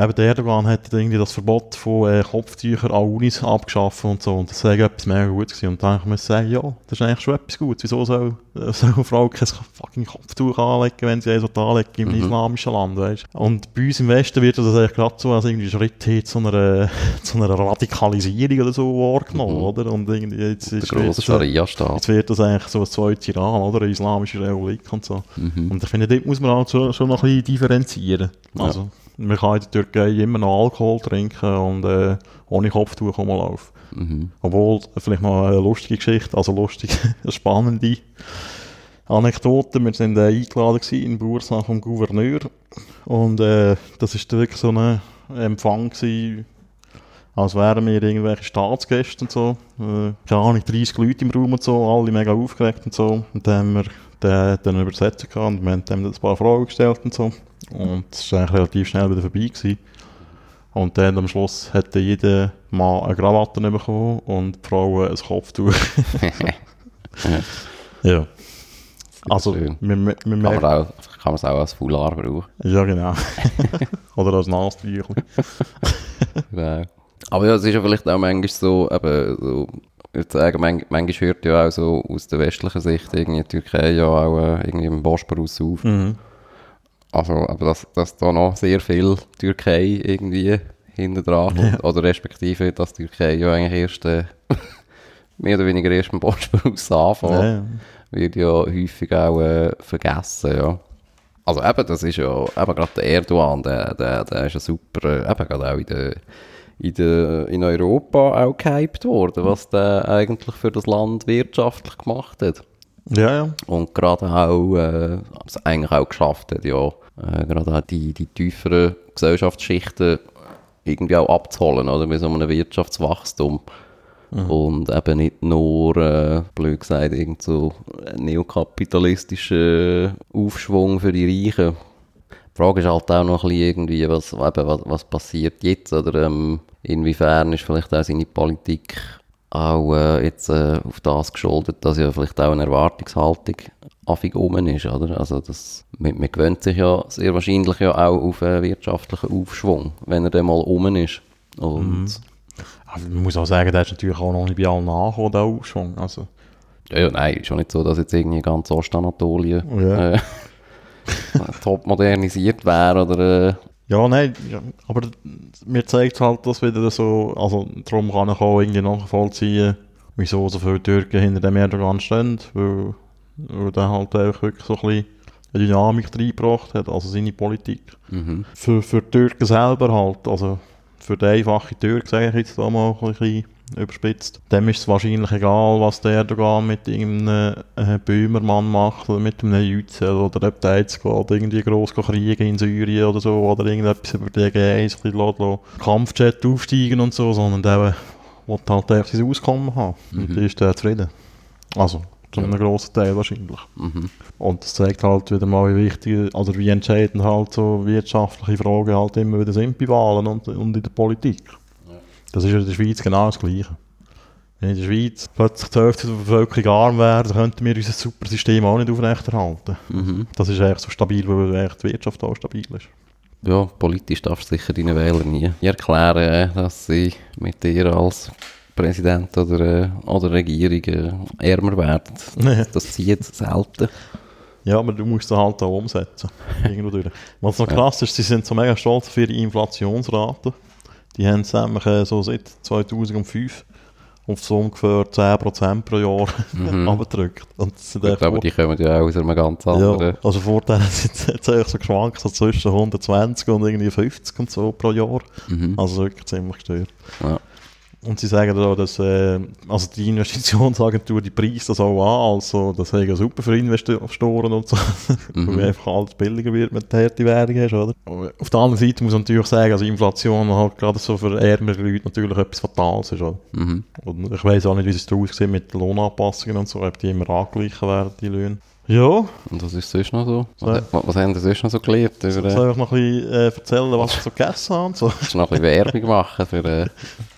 Eben der Erdogan hat irgendwie das Verbot von äh, Kopftüchern an Unis abgeschafft und so. Und das war etwas mega gut gewesen. Und dann muss ich sagen, ja, das ist eigentlich schon etwas Gutes. Wieso soll, äh, soll eine Frau kein fucking Kopftuch anlegen, wenn sie so anlegt im mhm. islamischen Land, weißt Und bei uns im Westen wird das eigentlich gerade so als irgendwie Schritt hin zu einer, zu einer Radikalisierung oder so wahrgenommen, mhm. oder? Und irgendwie jetzt, ist, wird das, jetzt wird das eigentlich so ein zweites Iran, oder? Eine islamische Republik und so. Mhm. Und ich finde, dort muss man halt schon, schon noch ein bisschen differenzieren. Also, man kann in der Türkei immer noch Alkohol trinken und äh, ohne Kopftuch rumlaufen. Mhm. Obwohl, vielleicht noch eine lustige Geschichte, also lustige, spannende Anekdote. Wir waren äh, eingeladen in Bursach vom Gouverneur und äh, das war wirklich so ein Empfang gewesen, als wären wir irgendwelche Staatsgäste und so. Äh, keine Ahnung, 30 Leute im Raum und so, alle mega aufgeregt und so. Und dann haben wir den, den Übersetzer gehabt und wir haben dem ein paar Fragen gestellt und so. Und es war eigentlich relativ schnell wieder vorbei. Gewesen. Und dann am Schluss hätte jeder Mann eine Krawatte bekommen und die Frau ein Kopftuch. ja. Also, wir, wir, wir kann, man auch, kann man es auch als Foulard brauchen. Ja, genau. Oder als Nasentüchel. genau. Aber ja, es ist ja vielleicht auch manchmal so, eben, so würde sagen, man, manchmal hört ja auch so aus der westlichen Sicht irgendwie die Türkei ja auch äh, irgendwie im Bosporus auf. Mhm. Also, aber dass, dass da noch sehr viel Türkei irgendwie hinten dran kommt. Oder respektive, dass die Türkei ja eigentlich erst äh, mehr oder weniger erst beim Bosporus anfängt. Ja, ja. Wird ja häufig auch äh, vergessen, ja. Also eben, das ist ja, eben gerade der Erdogan, der, der, der ist ja super, äh, eben gerade auch in der, in, der, in Europa auch gehypt worden, was der eigentlich für das Land wirtschaftlich gemacht hat. ja, ja. Und gerade auch, äh, es eigentlich auch geschafft hat, ja, äh, gerade auch die, die tieferen Gesellschaftsschichten irgendwie auch abzuholen, oder, mit so einem Wirtschaftswachstum. Und eben nicht nur, äh, blöd gesagt, irgend so ein neokapitalistischer Aufschwung für die Reichen. Die Frage ist halt auch noch ein bisschen irgendwie, was, eben, was, was passiert jetzt, oder ähm, inwiefern ist vielleicht auch seine Politik auch äh, jetzt äh, auf das geschuldet, dass ja vielleicht auch eine Erwartungshaltung affig oben ist, oder? Also das, man, man gewöhnt sich ja sehr wahrscheinlich ja auch auf einen wirtschaftlichen Aufschwung, wenn er dann mal oben ist. Und Aber man muss auch sagen, der ist natürlich auch noch nicht bei allen angekommen, der Aufschwung. Also, ja, ja, nein, ist schon nicht so, dass jetzt irgendwie ganz Ostanatolien Ja. äh, top modernisiert wäre oder äh, ja, nein, ja, aber mir zeigt halt das wieder so, also darum kann ich auch irgendwie nachvollziehen, wieso so viele Türken hinter dem Erdogan stehen, weil, weil der halt einfach wirklich so ein bisschen eine Dynamik reingebracht hat, also seine Politik. mhm. Für, für die Türken selber halt, also für den einfachen Türken, sage ich jetzt da mal ein bisschen überspitzt, dem ist es wahrscheinlich egal, was der Erdogan mit irgendeinem äh, Böhmermann macht oder mit einem Yücel oder ob der jetzt geht irgendwie gross kriegen in Syrien oder so oder irgendetwas über die G1 ein bisschen Kampfjet aufsteigen und so, sondern der will halt einfach sein Auskommen haben und Mhm. dann ist der zufrieden. Also, zu einem grossen Teil wahrscheinlich. Mhm. Und das zeigt halt wieder mal, wie wichtig, oder wie entscheidend halt so wirtschaftliche Fragen halt immer wieder sind bei Wahlen und, und in der Politik. Das ist in der Schweiz genau das Gleiche. Wenn in der Schweiz plötzlich die Hälfte der Bevölkerung arm wäre, dann könnten wir unser super System auch nicht aufrechterhalten. Mhm. Das ist eigentlich so stabil, weil die Wirtschaft auch stabil ist. Ja, politisch darfst du sicher deinen Wählern nie erklären, äh, dass sie mit dir als Präsident oder, äh, oder Regierung äh, ärmer werden. Nee. Das zieht selten. Ja, aber du musst es halt auch umsetzen. Irgendwo durch. Was noch krass ist, sie sind so mega stolz auf ihre Inflationsrate. Die haben nämlich äh, so seit 2005 auf so ungefähr 10% pro Jahr Mhm. abgedrückt. Und das sind Ich glaube, vor- die kommen ja auch aus einem ganz anderen... ja, also vorher sind sie jetzt so geschwankt, so zwischen 120 und irgendwie 50 und so pro Jahr. Mhm. Also wirklich ziemlich gestört. Ja. Und sie sagen da, dass äh, also die Investitionsagentur die preist das auch an, also das ja super für Investoren und so, Mhm. weil einfach alles billiger wird, wenn du harte Währung hast, oder? Aber Auf der anderen Seite muss man natürlich sagen, also Inflation halt gerade so für ärmere Leute natürlich etwas Fatales ist, oder? Mhm. Und ich weiß auch nicht, wie es da aussieht mit den Lohnanpassungen und so, ob die immer angeglichen werden, die Löhne. Ja, Und was ist sonst noch so? Was, was, was haben Sie sonst noch so gelernt? Über, äh, soll ich noch ein bisschen äh, erzählen, was ich so gegessen habe so? Kannst du noch ein bisschen Werbung machen für, äh,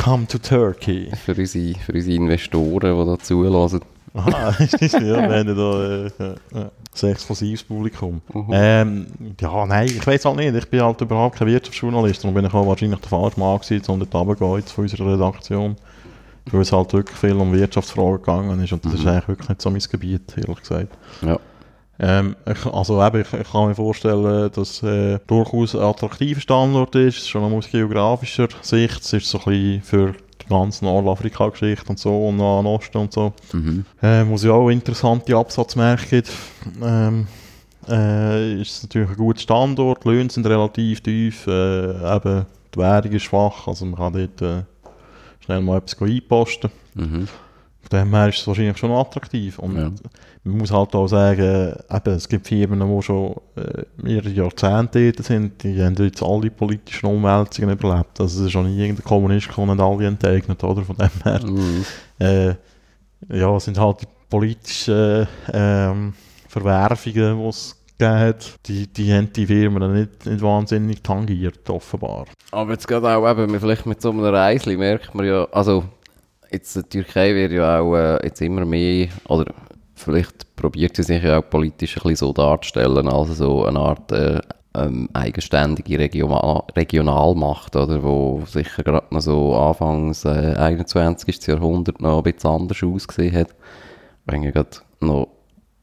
Come to Turkey. für, unsere, für unsere Investoren, die da zulassen? Aha, ja, wir haben da äh, äh, ein exklusives Publikum. Mhm. Ähm, ja, nein, ich weiß halt nicht. Ich bin halt überhaupt kein Wirtschaftsjournalist und bin ich auch wahrscheinlich der falsche Mann gewesen, um dort runterzugehen von unserer Redaktion. Weil es halt wirklich viel um Wirtschaftsfragen gegangen ist und das ist eigentlich wirklich nicht so mein Gebiet, ehrlich gesagt. Ja. Ähm, ich, also eben, ich, ich kann mir vorstellen, dass äh, durchaus ein attraktiver Standort ist, schon aus geografischer Sicht. Es ist so ein bisschen für die ganze Nordafrika-Geschichte und so und Nahen Osten und so. Mhm. Äh, wo es ja auch interessante Absatzmärkte gibt. Ähm, äh, ist es natürlich ein guter Standort, die Löhne sind relativ tief, äh, eben die Währung ist schwach, also man kann dort äh, schnell mal etwas einposten. Mhm. Von dem her ist es wahrscheinlich schon attraktiv. Und Ja. man muss halt auch sagen, eben, es gibt Firmen, die schon äh, mehrere Jahrzehnte dort sind, die haben jetzt alle politischen Umwälzungen überlebt. Also es ist schon nie irgendein Kommunist gekommen alle enteignet, oder? Von dem her. Mhm. Äh, ja, es sind halt die politischen ähm, Verwerfungen, die es hat, die, die haben die Firmen nicht, nicht wahnsinnig tangiert, offenbar. Aber jetzt gerade auch eben, vielleicht mit so einem Reisli merkt man ja, also jetzt die Türkei wird ja auch äh, jetzt immer mehr, oder vielleicht probiert sie sich ja auch politisch ein bisschen so darzustellen, also so eine Art äh, ähm, eigenständige Regional Regionalmacht, oder, wo sicher gerade noch so Anfangs äh, 21. Jahrhundert noch ein bisschen anders ausgesehen hat. Wenn ich gerade noch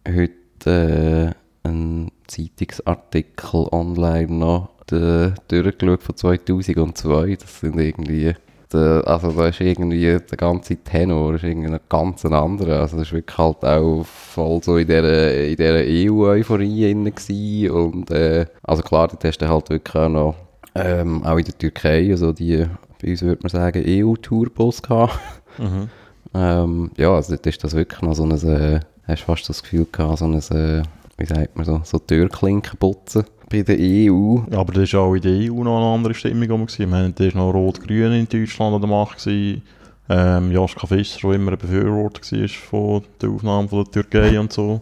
heute äh, einen Zeitungsartikel online noch durchgeschaut von 2002. Das sind irgendwie, also da ist irgendwie der ganze Tenor ist irgendwie ein ganz anderer. Also das ist wirklich halt auch voll so in dieser, in dieser EU-Euphorie gewesen. und äh, also klar, dort hast du halt wirklich auch noch ähm, auch in der Türkei, also die, bei uns würde man sagen, EU-Tourbus gehabt. Mhm. Ähm, ja, also dort ist das wirklich noch so ein, äh, hast fast das Gefühl gehabt, so ein, äh, wie sagt man so, so Türklinken putzen bei der EU. Aber das war auch in der EU noch eine andere Stimmung. rum gewesen. Ich meine, da war noch Rot-Grün in Deutschland an der Macht. Ähm, Joschka Fischer, der immer ein Befürworter war von der Aufnahme von der Türkei und so.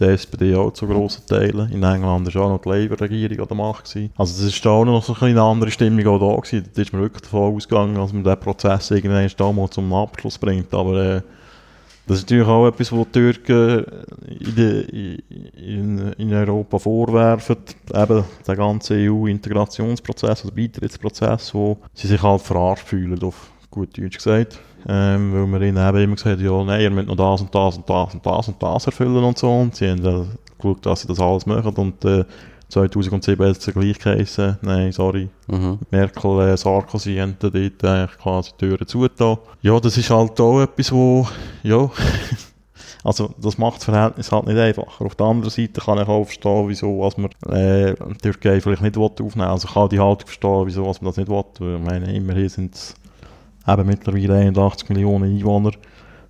Die SPD auch zu grossen Teilen. In England war auch noch die Labour-Regierung an der Macht. Gewesen. Also das war auch noch so eine andere Stimmung auch da. Gewesen. Da ist man wirklich davon ausgegangen, dass man diesen Prozess irgendwann damals zum Abschluss bringt. Aber äh, das ist natürlich auch etwas, was die Türken in, de, in, in Europa vorwerfen. Eben der ganze EU-Integrationsprozess, also Beitrittsprozess, wo sie sich halt verarscht fühlen, auf gut Deutsch gesagt. Ähm, weil man ihnen eben immer gesagt hat, ja, nein, ihr müsst noch das und das und das und das und das erfüllen und so. Und sie haben dann geschaut, dass sie das alles machen. Und äh, 2007 hat es gleich geheißen, nein, sorry, Mhm. Merkel, äh, Sarkozy haben dort eigentlich quasi die Türen zugetan. Ja, das ist halt auch etwas, wo, ja, also das macht das Verhältnis halt nicht einfacher. Auf der anderen Seite kann ich auch verstehen, wieso was man äh, die Türkei vielleicht nicht aufnehmen will. Also ich kann die Haltung verstehen, wieso was man das nicht will. Ich meine, immerhin sind es eben mittlerweile 81 Millionen Einwohner.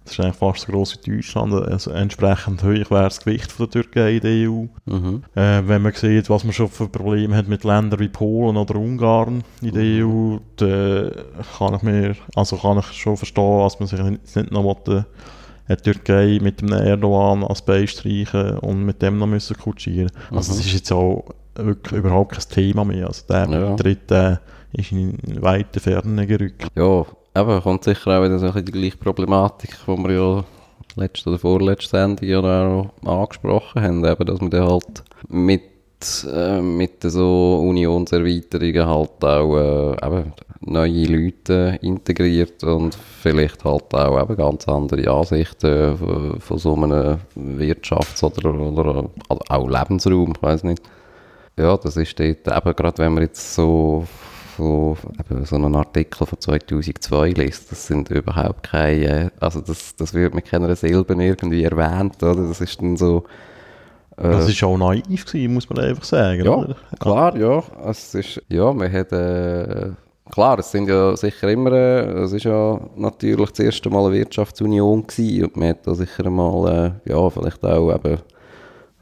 Das ist eigentlich fast so gross wie Deutschland. Also entsprechend hoch wäre das Gewicht von der Türkei in der EU. Mhm. Äh, wenn man sieht, was man schon für Probleme hat mit Ländern wie Polen oder Ungarn in der EU, dann kann ich mir, also kann ich schon verstehen, dass man sich nicht, nicht noch will, äh, die Türkei mit dem Erdogan als Bein streichen und mit dem noch müssen kutschieren. Also Mhm. das ist jetzt auch wirklich überhaupt kein Thema mehr. Also der Ja. Beitritt äh, ist in weite Ferne gerückt. Ja, eben, kommt sicher auch wieder so ein die gleiche Problematik, die wir ja letzte oder vorletzte Sendung ja auch angesprochen haben, eben, dass man dann halt mit, äh, mit so Unionserweiterungen halt auch äh, eben neue Leute integriert und vielleicht halt auch eben ganz andere Ansichten von, von so einem Wirtschafts- oder, oder auch Lebensraum, ich weiß nicht. Ja, das ist dort, eben gerade wenn man jetzt so, eben so einen Artikel von 2002 liest, das sind überhaupt keine, also das, das wird mit keiner Silbe irgendwie erwähnt, oder? Das ist dann so... äh, Das ist auch naiv gewesen, muss man einfach sagen. ja, oder? klar, ja. Es ist, ja, man hat, äh, klar, es sind ja sicher immer, äh, es ist ja natürlich das erste Mal eine Wirtschaftsunion gewesen und man hat da sicher mal, äh, ja, vielleicht auch eben,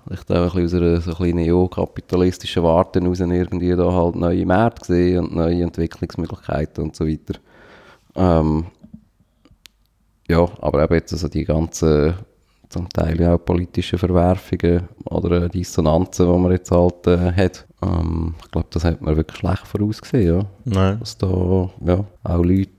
vielleicht auch ein bisschen aus einer so neokapitalistischen Warte heraus irgendwie da halt neue Märkte gesehen und neue Entwicklungsmöglichkeiten und so weiter. Ähm, ja, aber eben jetzt also die ganzen zum Teil auch politische Verwerfungen oder äh, Dissonanzen, die man jetzt halt äh, hat. Ähm, ich glaube, das hat man wirklich schlecht vorausgesehen, ja. Nein. Dass da ja, auch Leute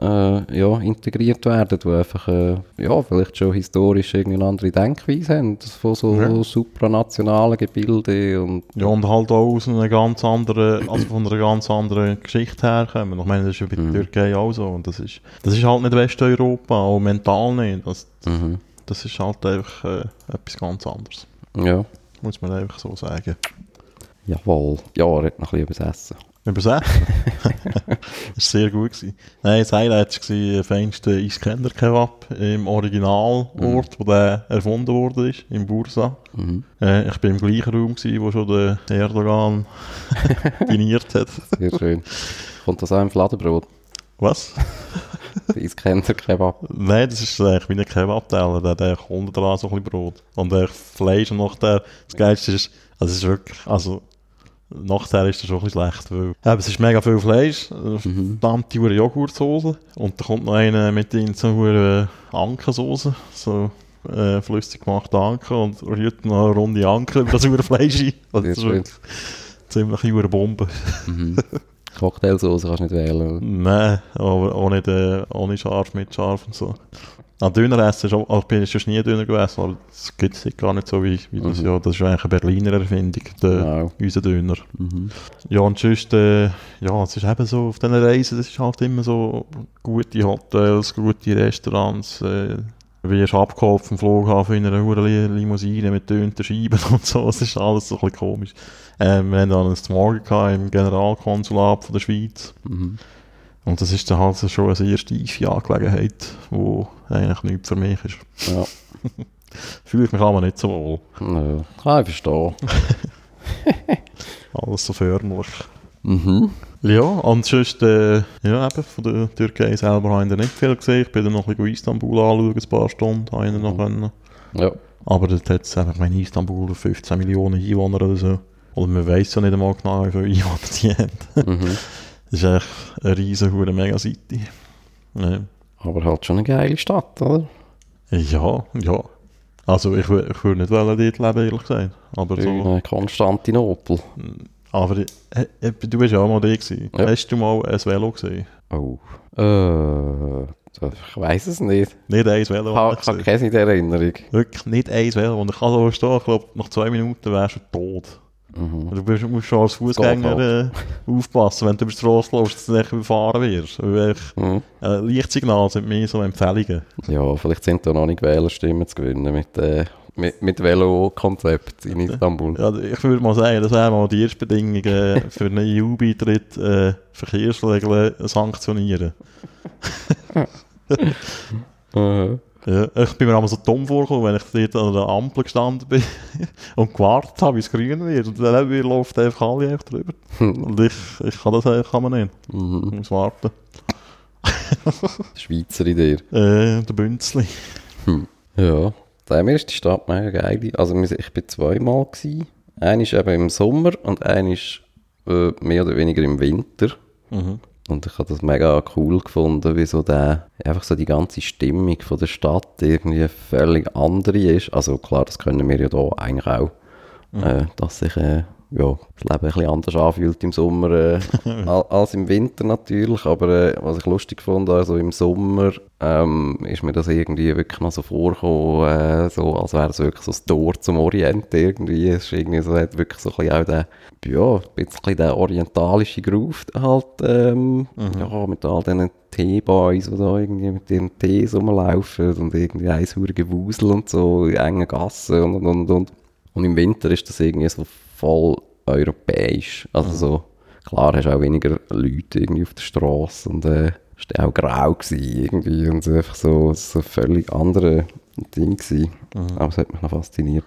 äh, ja, integriert werden, die einfach äh, ja, vielleicht schon historisch eine andere Denkweise haben, von so Ja. supranationalen Gebilden und Ja, und halt auch aus einer ganz anderen, also von einer ganz anderen Geschichte herkommen. Ich meine, das ist ja bei Mhm. der Türkei auch so. Und das ist, das ist halt nicht Westeuropa, auch mental nicht. Das, mhm. das ist halt einfach äh, etwas ganz anderes. ja, Muss man einfach so sagen. jawohl. Ja, er hat noch ein bisschen übersessen. Übersetzt? das war sehr gut. Gewesen. Nein, das Highlight war der feinste Iskender Kebab im Originalort, wo der erfunden wurde, ist, in Bursa. Mhm. Äh, ich war im gleichen Raum, gewesen, wo schon der Erdogan diniert hat. Sehr schön. Kommt das auch im Fladenbrot? Was? Den Kebab. Nein, das ist eigentlich wie ein Kebab-Teller, der hat unten dran so ein bisschen Brot. Und der Fleisch und nachher, das Geilste ist, also es ist wirklich, also nachher ist das schon ein bisschen schlecht, weil eben, es ist mega viel Fleisch, Mhm. verdammte hure Joghurtsoße und da kommt noch einer mit in so hure Ankensoße, so äh, flüssig gemachte Anken und rührt noch eine runde Anken über das Fleisch ein. Also, das ist wirklich ziemlich hure Bombe. Mhm. Cocktailsoße kannst du nicht wählen. Nein, aber ohne, den, ohne Scharf, mit Scharf und so. An Döner essen, schon, also ich bin schon nie Döner gegessen, aber das gibt es gar nicht so, wie, wie das Mhm. ja, das ist eigentlich eine Berliner Erfindung, der, Genau. unser Döner. Mhm. Ja, und sonst, äh, ja, es ist eben so, auf diesen Reisen, das ist halt immer so gute Hotels, gute Restaurants, äh, wirst abgeholt vom Flughafen in einer hohen Limousine mit tönten Scheiben und so. Das ist alles so ein bisschen komisch. Ähm, wir haben dann ein Morgen gehabt im Generalkonsulat von der Schweiz. Mhm. Und das ist dann halt schon eine sehr steife Angelegenheit, die eigentlich nichts für mich ist. Ja. Fühle ich mich aber nicht so wohl. Ja, kann ich verstehen. Alles so förmlich. Mhm. Ja, und sonst, äh, ja, eben, von der Türkei selber habe ich nicht viel gesehen. Ich bin dann noch ein bisschen Istanbul anschauen, ein paar Stunden, habe ich noch können. Ja. Aber das hat es einfach, ich meine, Istanbul 15 Millionen Einwohner oder so. Oder man weiß ja nicht einmal genau, wie viele Einwohner die haben. Mhm. Das ist echt eine riesen hure Megacity. Ja. Aber halt schon eine geile Stadt, oder? ja, ja. Also ich, ich würde nicht wollen dort leben, ehrlich gesagt. Aber so... In Konstantinopel. Aber äh, äh, du bist ja auch mal da gewesen. Ja. Hast du mal ein Velo gesehen? Oh. Äh, ich weiß es nicht. Nicht ein Velo. Habe ich habe keine Erinnerung. Wirklich nicht ein Velo. Und ich kann so verstehen, ich glaube, nach zwei Minuten wärst du tot. Mhm. Du bist, musst schon als Fußgänger äh, aufpassen, wenn du über die Straße läufst, dass du nicht überfahren wirst. Mhm. äh, Lichtsignale sind mehr so Empfehlungen. Ja, vielleicht sind da noch nicht Wählerstimmen zu gewinnen mit, äh, mit, mit Velo-Konzept in Istanbul. Ja, ich würde mal sagen, das wäre mal die erste Bedingung äh, für einen EU-Beitritt, äh, Verkehrsregeln sanktionieren. Mhm. Ja, ich bin mir immer so dumm vorgekommen, wenn ich dort an der Ampel gestanden bin und gewartet habe, bis es grün wird. Und dann mir läuft einfach alle einfach drüber. Und ich, ich kann das einfach kann man nicht. Ich Mhm. muss warten. Schweizer Idee. Äh, der Bünzli. Ja, da mir ist die Stadt mega geil. Also ich bin zweimal gsi. Einer ist eben im Sommer und einer ist äh, mehr oder weniger im Winter. Mhm. Und ich habe das mega cool gefunden, wie so der, einfach so die ganze Stimmung von der Stadt irgendwie völlig andere ist. Also klar, das können wir ja da eigentlich auch, äh, dass sich äh, ja, das Leben ein bisschen anders anfühlt im Sommer äh, al- als im Winter natürlich. Aber äh, was ich lustig fand, also im Sommer ähm, ist mir das irgendwie wirklich noch so vorgekommen, äh, so, als wäre es wirklich so das Tor zum Orient irgendwie. Es ist irgendwie so, hat wirklich so ein bisschen auch der, ja, ein bisschen der orientalische Groove halt, ähm, ja, mit all diesen Teeboys, die da irgendwie mit ihren Tees rumlaufen und irgendwie ein sauriger Wusel und so, in engen Gassen und, und, und, und. Und im Winter ist das irgendwie so voll europäisch. Also so, klar hast du auch weniger Leute irgendwie auf der Straße und äh, es war auch grau gewesen irgendwie und so einfach so, so völlig andere Ding gewesen. Aber es hat mich noch fasziniert.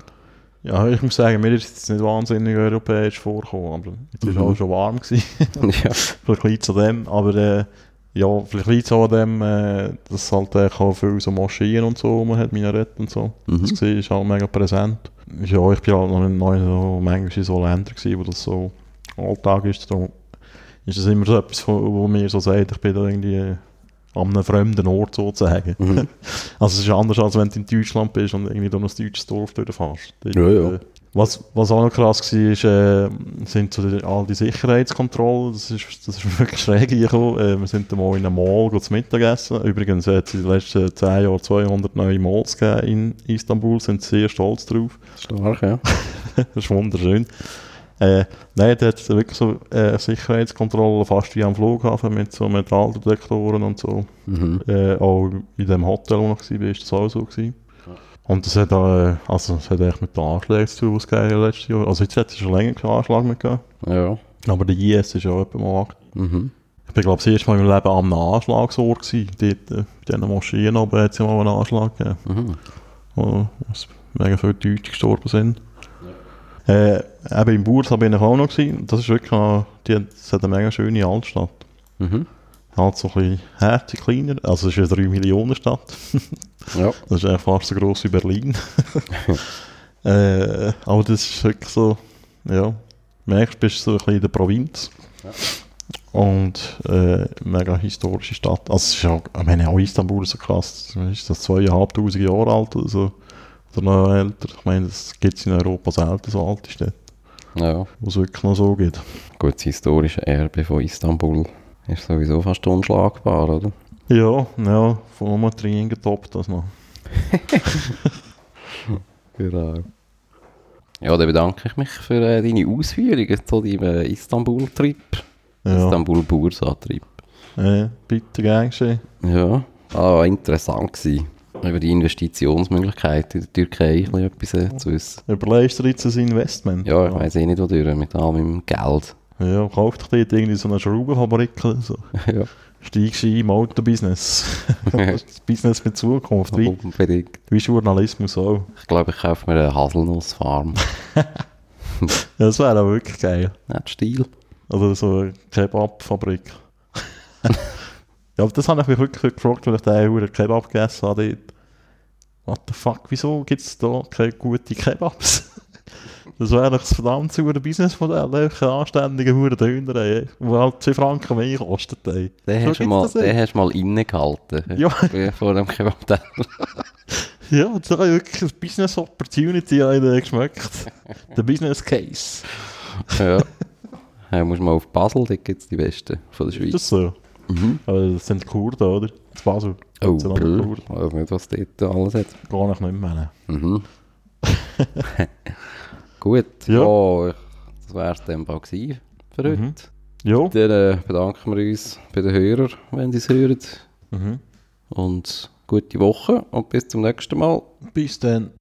Ja, ich muss sagen, mir ist es nicht wahnsinnig europäisch vorgekommen, aber es war Mhm. auch schon warm. Gewesen. ja. vielleicht an dem, aber äh, ja, vielleicht liegt es auch an dem, äh, dass halt äh, viele so Moscheen und so man hat, Minarett und so. Mhm. Das gesehen ist auch mega präsent. Ja, ich bin halt noch neu so, manchmal in so Ländern gewesen, wo das so Alltag ist. Darum ist es immer so etwas, wo, mir so sagt, ich bin da irgendwie äh, an einem fremden Ort sozusagen. Mhm. Also es ist anders, als wenn du in Deutschland bist und irgendwie durch ein deutsches Dorf durchfährst. Ja, ja. äh, Was, was auch noch krass war, ist, äh, sind so die, all die Sicherheitskontrollen. Das ist, das ist wirklich schräg gekommen. Äh, wir sind dann mal in einem Mall gut zu Mittagessen. Übrigens hat es in den letzten 10 Jahren 200 neue Malls gegeben in Istanbul. Sind sehr stolz drauf. Stark, ja. das ist wunderschön. Äh, nein, da hat es wirklich so äh, Sicherheitskontrollen, fast wie am Flughafen mit so Metalldetektoren und so. Mhm. Äh, auch in dem Hotel, wo ich war, war das auch so. Gewesen. Und das hat, äh, also, das hat echt mit den Anschlägen zu tun, gegeben letztes Jahr. Also jetzt hat es schon länger keinen Anschlag mehr gegeben. Ja. Aber der IS ist ja auch mal. Mhm. Ich bin, glaube ich, das erste Mal in meinem Leben an einem Anschlagsort gewesen. Dort, äh, bei diesen Moscheen oben hat es ja mal einen Anschlag gegeben, Mhm. wo es mega viele Leute gestorben sind. Äh, eben in Bursa bin ich auch noch gewesen. Das ist wirklich, noch- die, das hat eine mega schöne Altstadt. Mhm. Halt so ein bisschen herzig kleiner. Also es ist eine 3 Millionen Stadt. Ja. Das ist eigentlich fast so gross wie Berlin. äh, aber das ist wirklich so, ja, merkst, bist du so ein bisschen in der Provinz. Und äh, mega historische Stadt. Also es ist ja, ich meine, auch Istanbul ist so krass. Ist das zweieinhalbtausend Jahre alt oder so? Oder noch älter? Ich meine, das gibt es in Europa selten, so alte Städte, ja. wo es wirklich noch so geht. Gut, das historische Erbe von Istanbul ist sowieso fast unschlagbar, oder? Ja, ja, von Oma Trien getoppt das noch. Genau. Ja, dann bedanke ich mich für äh, deine Ausführungen zu deinem Istanbul-Trip. Ja, Istanbul-Bursa-Trip. äh, bitte gern geschehen. Ja, ah, interessant gewesen. über die Investitionsmöglichkeiten in der Türkei etwas äh, zu wissen. Überlegst du jetzt ein Investment? Ja, ich weiss eh nicht, wodurch, mit all meinem Geld. Ja, kauf dich dort irgendwie so eine Schraubenfabrik oder so. ja, Steigst ein im Autobusiness. das Business mit Zukunft, wie, unbedingt. wie Journalismus auch. Ich glaube, ich kaufe mir eine Haselnussfarm. Das wäre auch wirklich geil. Nicht Stil. Oder so eine Kebabfabrik. ja, aber das habe ich mich wirklich gefragt, weil ich den Huren Kebab gegessen habe. What the fuck, wieso gibt es da keine guten Kebabs? Das wäre eigentlich ein verdammt sauer Businessmodell, einfach einen anständigen Huren Döner, ey, der halt 2 Franken mehr kostet. Ey. Den So hast, mal, das den hast du mal innegehalten. Ja. Vor dem Kebab. Ja, das ich wirklich eine Business Opportunity geschmeckt. Der Business Case. ja. ja. Musst mal auf Basel, da gibt es die besten von der Ist das Schweiz. so? Mhm. Also, das sind die Kurden, oder? Das Basel. Oh, Das. Ich weiß nicht, was dort alles hat. Gar nicht mehr. Mhm. Gut, Ja. ja. das wäre es dann gewesen für heute. Mhm. Ja. Dann äh, bedanken wir uns bei den Hörern, wenn sie es hören. Mhm. Und gute Woche und bis zum nächsten Mal. Bis dann.